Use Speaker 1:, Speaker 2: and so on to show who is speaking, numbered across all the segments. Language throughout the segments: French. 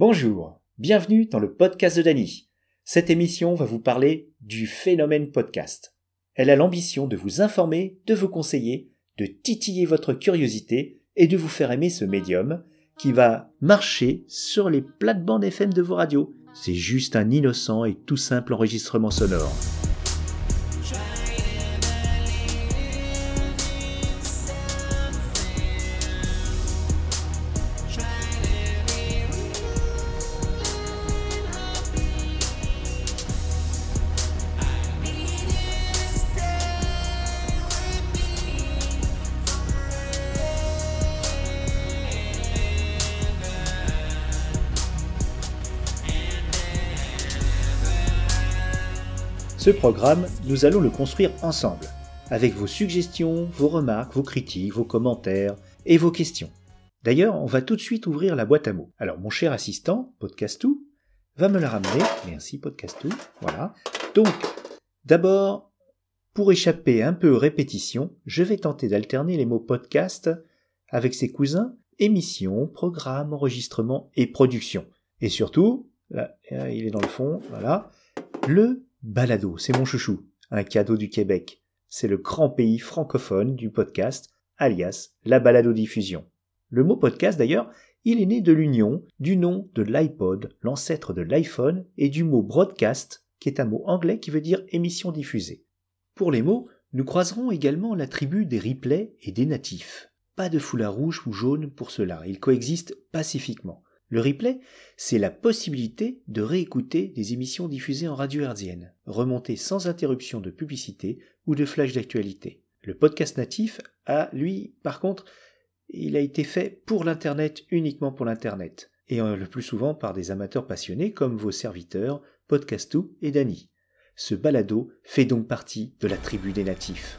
Speaker 1: Bonjour, bienvenue dans le podcast de Dany. Cette émission va vous parler du phénomène podcast. Elle a l'ambition de vous informer, de vous conseiller, de titiller votre curiosité et de vous faire aimer ce médium qui va marcher sur les plates-bandes FM de vos radios. C'est juste un innocent et tout simple enregistrement sonore. Programme, nous allons le construire ensemble, avec vos suggestions, vos remarques, vos critiques, vos commentaires et vos questions. D'ailleurs, on va tout de suite ouvrir la boîte à mots. Alors, mon cher assistant, Podcastou, va me la ramener. Merci, Podcastou. Voilà. Donc, d'abord, pour échapper un peu aux répétitions, je vais tenter d'alterner les mots podcast avec ses cousins émission, programme, enregistrement et production. Et surtout, il est dans le fond, voilà, le Balado, c'est mon chouchou, un cadeau du Québec. C'est le grand pays francophone du podcast, alias la balado-diffusion. Le mot podcast d'ailleurs, il est né de l'union du nom de l'iPod, l'ancêtre de l'iPhone, et du mot broadcast, qui est un mot anglais qui veut dire émission diffusée. Pour les mots, nous croiserons également la tribu des replays et des natifs. Pas de foulard rouge ou jaune pour cela, ils coexistent pacifiquement. Le replay, c'est la possibilité de réécouter des émissions diffusées en radio hertzienne, remontées sans interruption de publicité ou de flash d'actualité. Le podcast natif a, lui, par contre, il a été fait pour l'Internet, uniquement pour l'Internet, et le plus souvent par des amateurs passionnés comme vos serviteurs, Podcastou et Dany. Ce balado fait donc partie de la tribu des natifs.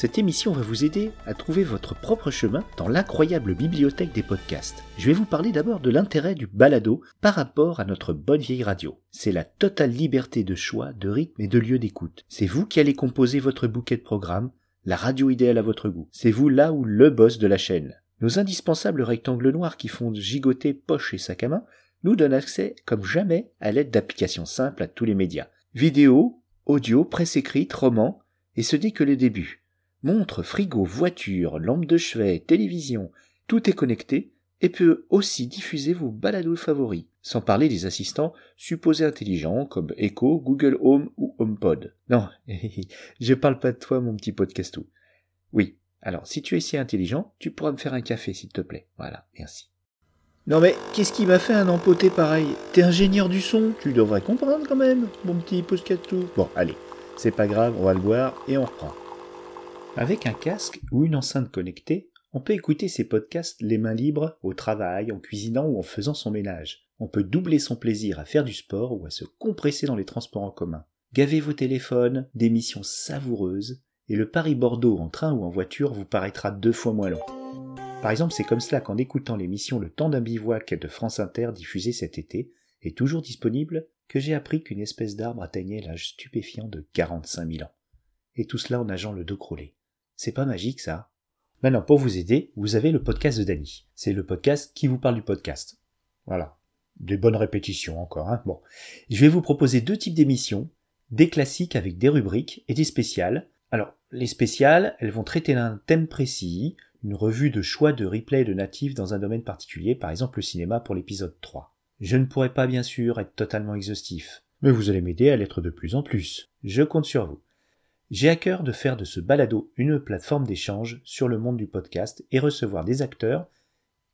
Speaker 1: Cette émission va vous aider à trouver votre propre chemin dans l'incroyable bibliothèque des podcasts. Je vais vous parler d'abord de l'intérêt du balado par rapport à notre bonne vieille radio. C'est la totale liberté de choix, de rythme et de lieu d'écoute. C'est vous qui allez composer votre bouquet de programmes, la radio idéale à votre goût. C'est vous là où le boss de la chaîne. Nos indispensables rectangles noirs qui font gigoter poche et sac à main nous donnent accès comme jamais à l'aide d'applications simples à tous les médias. Vidéo, audio, presse écrite, roman, et ce n'est que le début. Montre, frigo, voiture, lampe de chevet, télévision, tout est connecté et peut aussi diffuser vos balados favoris, sans parler des assistants supposés intelligents comme Echo, Google Home ou HomePod. Non, je parle pas de toi mon petit podcastou. Oui, alors si tu es si intelligent, tu pourras me faire un café s'il te plaît. Voilà, merci. Non mais qu'est-ce qui m'a fait un empoté pareil? T'es ingénieur du son, tu devrais comprendre quand même, mon petit podcastou. Bon, allez, c'est pas grave, on va le boire et on reprend. Avec un casque ou une enceinte connectée, on peut écouter ses podcasts les mains libres, au travail, en cuisinant ou en faisant son ménage. On peut doubler son plaisir à faire du sport ou à se compresser dans les transports en commun. Gavez vos téléphones d'émissions savoureuses et le Paris-Bordeaux en train ou en voiture vous paraîtra deux fois moins long. Par exemple, c'est comme cela qu'en écoutant l'émission Le temps d'un bivouac de France Inter diffusée cet été, et toujours disponible, que j'ai appris qu'une espèce d'arbre atteignait l'âge stupéfiant de 45 000 ans. Et tout cela en nageant le dos crawlé. C'est pas magique ça? Maintenant, pour vous aider, vous avez le podcast de Dany. C'est le podcast qui vous parle du podcast. Voilà. Des bonnes répétitions encore. Hein bon. Je vais vous proposer deux types d'émissions. Des classiques avec des rubriques et des spéciales. Alors, les spéciales, elles vont traiter d'un thème précis, une revue de choix de replay de natifs dans un domaine particulier, par exemple le cinéma pour l'épisode 3. Je ne pourrai pas bien sûr être totalement exhaustif, mais vous allez m'aider à l'être de plus en plus. Je compte sur vous. J'ai à cœur de faire de ce balado une plateforme d'échange sur le monde du podcast et recevoir des acteurs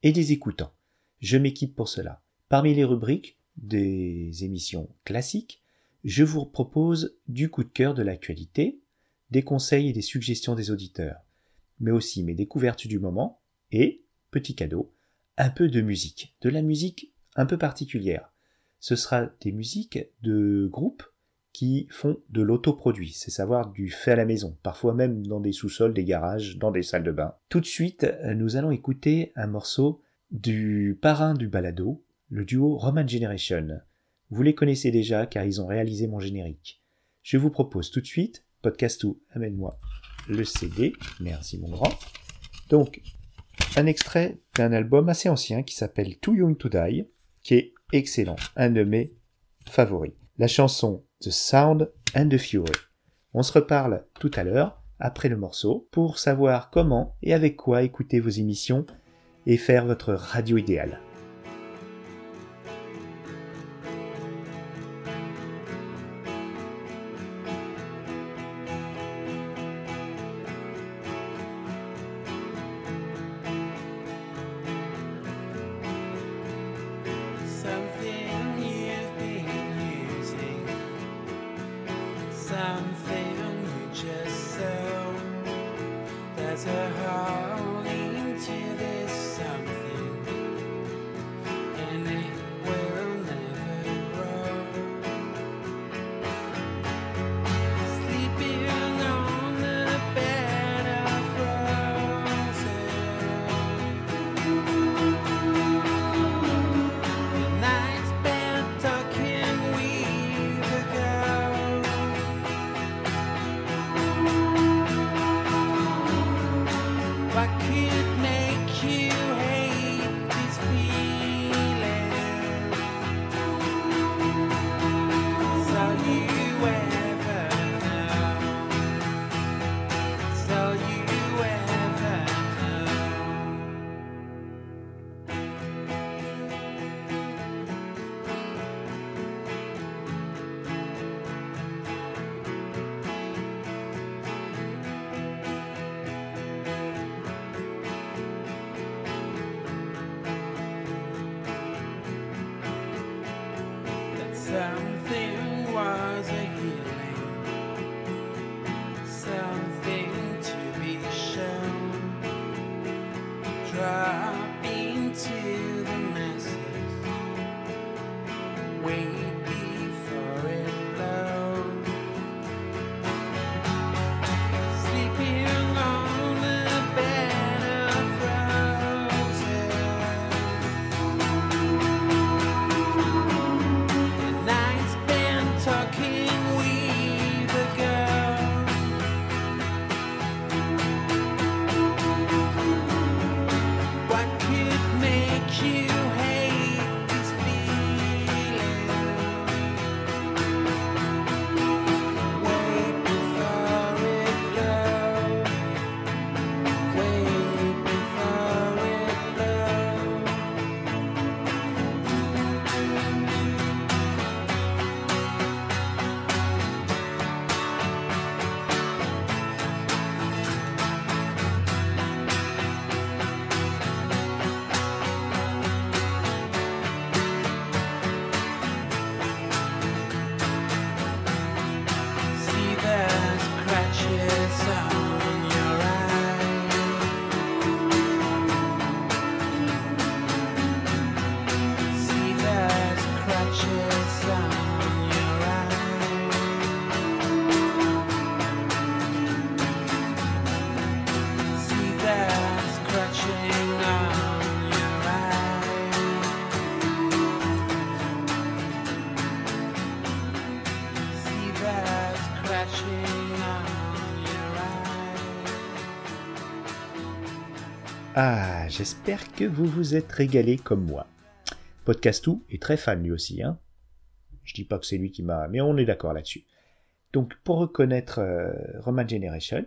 Speaker 1: et des écoutants. Je m'équipe pour cela. Parmi les rubriques des émissions classiques, je vous propose du coup de cœur de l'actualité, des conseils et des suggestions des auditeurs, mais aussi mes découvertes du moment et, petit cadeau, un peu de musique, de la musique un peu particulière. Ce sera des musiques de groupes qui font de l'autoproduit, c'est savoir du fait à la maison, parfois même dans des sous-sols, des garages, dans des salles de bain. Tout de suite, nous allons écouter un morceau du parrain du balado, le duo Roman Generation. Vous les connaissez déjà car ils ont réalisé mon générique. Je vous propose tout de suite, podcast ou amène-moi le CD, merci mon grand. Donc, un extrait d'un album assez ancien qui s'appelle Too Young to Die, qui est excellent, un de mes favoris. La chanson The Sound and the Fury. On se reparle tout à l'heure, après le morceau, pour savoir comment et avec quoi écouter vos émissions et faire votre radio idéale. and Ah, j'espère que vous vous êtes régalé comme moi. Podcastou est très fan lui aussi, hein. Je dis pas que c'est lui qui m'a, mais on est d'accord là-dessus. Donc, pour reconnaître euh, Roman Generation,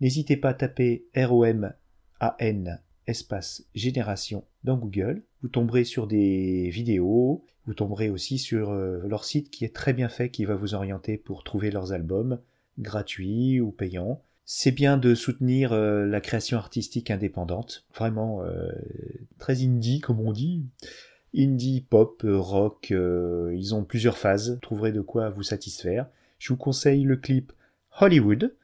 Speaker 1: n'hésitez pas à taper R-O-M-A-N espace génération dans Google. Vous tomberez sur des vidéos, vous tomberez aussi sur euh, leur site qui est très bien fait, qui va vous orienter pour trouver leurs albums gratuits ou payants c'est bien de soutenir euh, la création artistique indépendante, vraiment euh, très indie comme on dit. Indie, pop, euh, rock, ils ont plusieurs phases, trouverez de quoi vous satisfaire. Je vous conseille le clip Hollywood,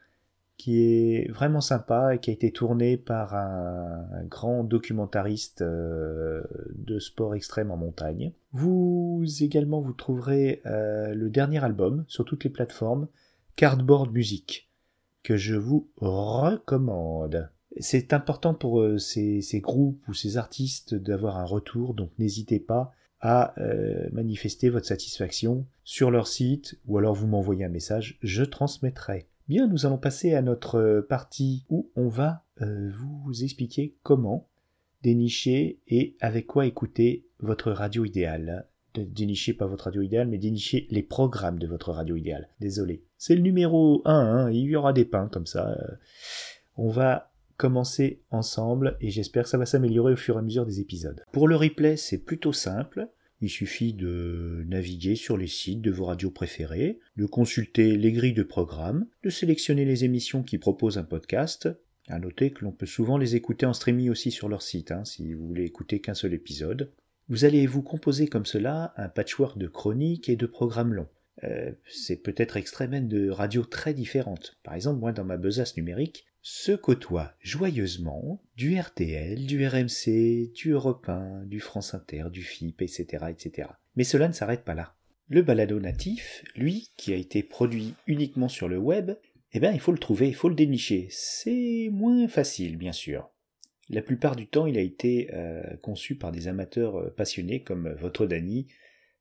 Speaker 1: qui est vraiment sympa et qui a été tourné par un, grand documentariste de sport extrême en montagne. Vous également vous trouverez le dernier album sur toutes les plateformes, Cardboard Music que je vous recommande. C'est important pour euh, ces, groupes ou ces artistes d'avoir un retour, donc n'hésitez pas à euh, manifester votre satisfaction sur leur site ou alors vous m'envoyez un message, je transmettrai. Bien, nous allons passer à notre partie où on va euh, vous expliquer comment dénicher et avec quoi écouter votre radio idéale. Dénicher pas votre radio idéale, mais dénicher les programmes de votre radio idéale. Désolé. C'est le numéro 1, hein, il y aura des pains comme ça. On va commencer ensemble et j'espère que ça va s'améliorer au fur et à mesure des épisodes. Pour le replay, c'est plutôt simple. Il suffit de naviguer sur les sites de vos radios préférées, de consulter les grilles de programmes, de sélectionner les émissions qui proposent un podcast. À noter que l'on peut souvent les écouter en streaming aussi sur leur site, hein, si vous voulez écouter qu'un seul épisode. Vous allez vous composer comme cela un patchwork de chroniques et de programmes longs. Euh, c'est peut-être extrait même de radios très différentes. Par exemple, moi, dans ma besace numérique, se côtoient joyeusement du RTL, du RMC, du Europe 1, du France Inter, du FIP, etc., etc. Mais cela ne s'arrête pas là. Le balado natif, lui, qui a été produit uniquement sur le web, eh bien, il faut le trouver, il faut le dénicher. C'est moins facile, bien sûr. La plupart du temps, il a été euh, conçu par des amateurs euh, passionnés comme votre Dany.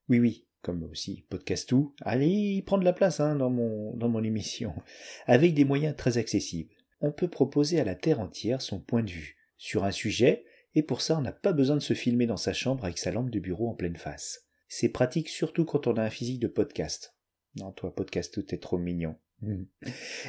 Speaker 1: Oui, oui, comme aussi Podcastou. Allez, prendre la place hein, dans, mon, dans mon émission. Avec des moyens très accessibles on peut proposer à la Terre entière son point de vue sur un sujet, et pour ça on n'a pas besoin de se filmer dans sa chambre avec sa lampe de bureau en pleine face. C'est pratique surtout quand on a un physique de podcast. Non, toi, podcast, est trop mignon.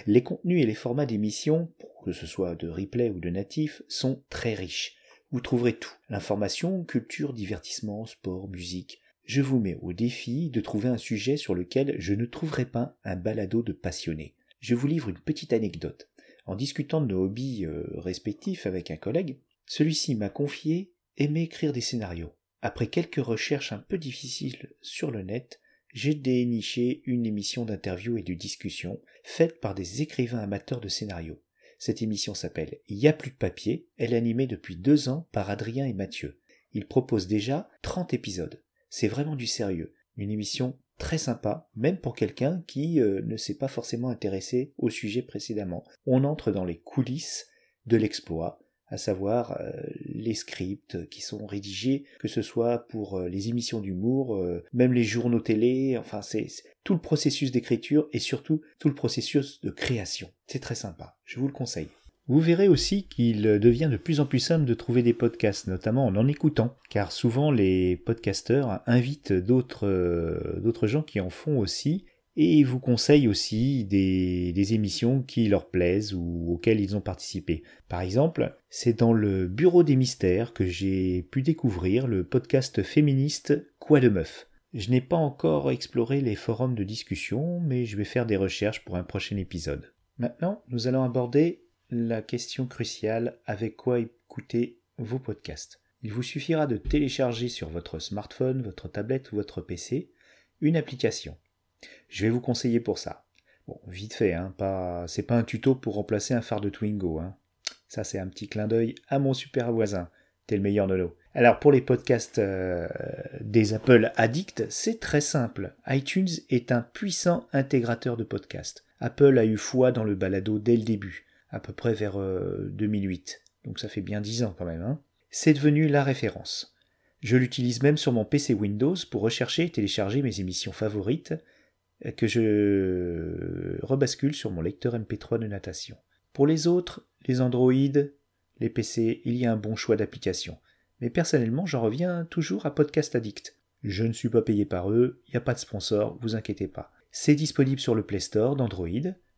Speaker 1: Les contenus et les formats d'émissions, que ce soit de replay ou de natif, sont très riches. Vous trouverez tout. L'information, culture, divertissement, sport, musique. Je vous mets au défi de trouver un sujet sur lequel je ne trouverai pas un balado de passionnés. Je vous livre une petite anecdote. En discutant de nos hobbies euh, respectifs avec un collègue, celui-ci m'a confié aimer écrire des scénarios. Après quelques recherches un peu difficiles sur le net, j'ai déniché une émission d'interview et de discussion faite par des écrivains amateurs de scénarios. Cette émission s'appelle Y a plus de papier, elle est animée depuis deux ans par Adrien et Mathieu. Ils proposent déjà 30 épisodes. C'est vraiment du sérieux. Une émission très sympa, même pour quelqu'un qui euh, ne s'est pas forcément intéressé au sujet précédemment. On entre dans les coulisses de l'exploit, à savoir euh, les scripts qui sont rédigés, que ce soit pour euh, les émissions d'humour, même les journaux télé, enfin c'est tout le processus d'écriture et surtout tout le processus de création. C'est très sympa, je vous le conseille. Vous verrez aussi qu'il devient de plus en plus simple de trouver des podcasts, notamment en en écoutant, car souvent les podcasteurs invitent d'autres d'autres gens qui en font aussi et vous conseillent aussi des, des, émissions qui leur plaisent ou auxquelles ils ont participé. Par exemple, c'est dans le Bureau des mystères que j'ai pu découvrir le podcast féministe Quoi de meuf? Je n'ai pas encore exploré les forums de discussion, mais je vais faire des recherches pour un prochain épisode. Maintenant, nous allons aborder la question cruciale avec quoi écouter vos podcasts. Il vous suffira de télécharger sur votre smartphone, votre tablette ou votre PC une application. Je vais vous conseiller pour ça. Bon, vite fait, hein, pas, c'est pas un tuto pour remplacer un phare de Twingo. Hein. Ça, c'est un petit clin d'œil à mon super voisin. T'es le meilleur Nono. Alors, pour les podcasts euh, des Apple Addict, c'est très simple. iTunes est un puissant intégrateur de podcasts. Apple a eu foi dans le balado dès le début à peu près vers 2008. Euh, Donc ça fait bien 10 ans quand même. Hein. C'est devenu la référence. Je l'utilise même sur mon PC Windows pour rechercher et télécharger mes émissions favorites que je rebascule sur mon lecteur MP3 de natation. Pour les autres, les Android, les PC, il y a un bon choix d'applications. Mais personnellement, j'en reviens toujours à Podcast Addict. Je ne suis pas payé par eux, il n'y a pas de sponsor, vous inquiétez pas. C'est disponible sur le Play Store d'Android,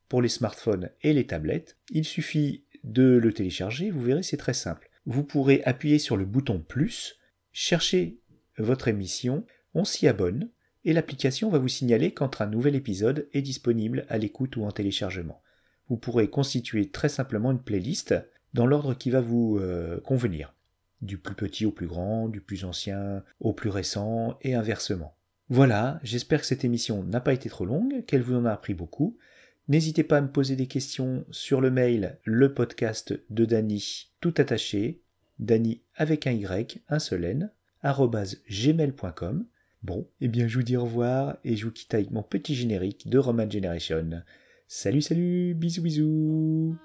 Speaker 1: pour les smartphones et les tablettes. Il suffit de le télécharger, vous verrez c'est très simple. Vous pourrez appuyer sur le bouton plus, chercher votre émission, on s'y abonne, et l'application va vous signaler quand un nouvel épisode est disponible à l'écoute ou en téléchargement. Vous pourrez constituer très simplement une playlist dans l'ordre qui va vous euh, convenir, du plus petit au plus grand, du plus ancien au plus récent, et inversement. Voilà, j'espère que cette émission n'a pas été trop longue, qu'elle vous en a appris beaucoup. N'hésitez pas à me poser des questions sur le mail le podcast de Dany tout attaché, Dany avec un Y, un seul N, gmail.com. Bon, eh bien je vous dis au revoir et je vous quitte avec mon petit générique de Roman Generation. Salut salut, bisous bisous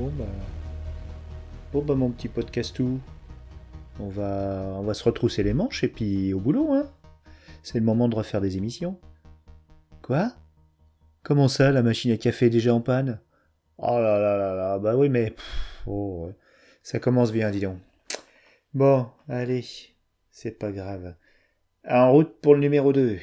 Speaker 1: Bon bah. Bon bah mon petit podcast tout. On va, on va se retrousser les manches et puis au boulot, hein. C'est le moment de refaire des émissions. Quoi? Comment ça, la machine à café est déjà en panne? Oh là là là là, bah oui, mais. oh, ça commence bien, dis donc. Bon, allez, c'est pas grave. En route pour le numéro 2.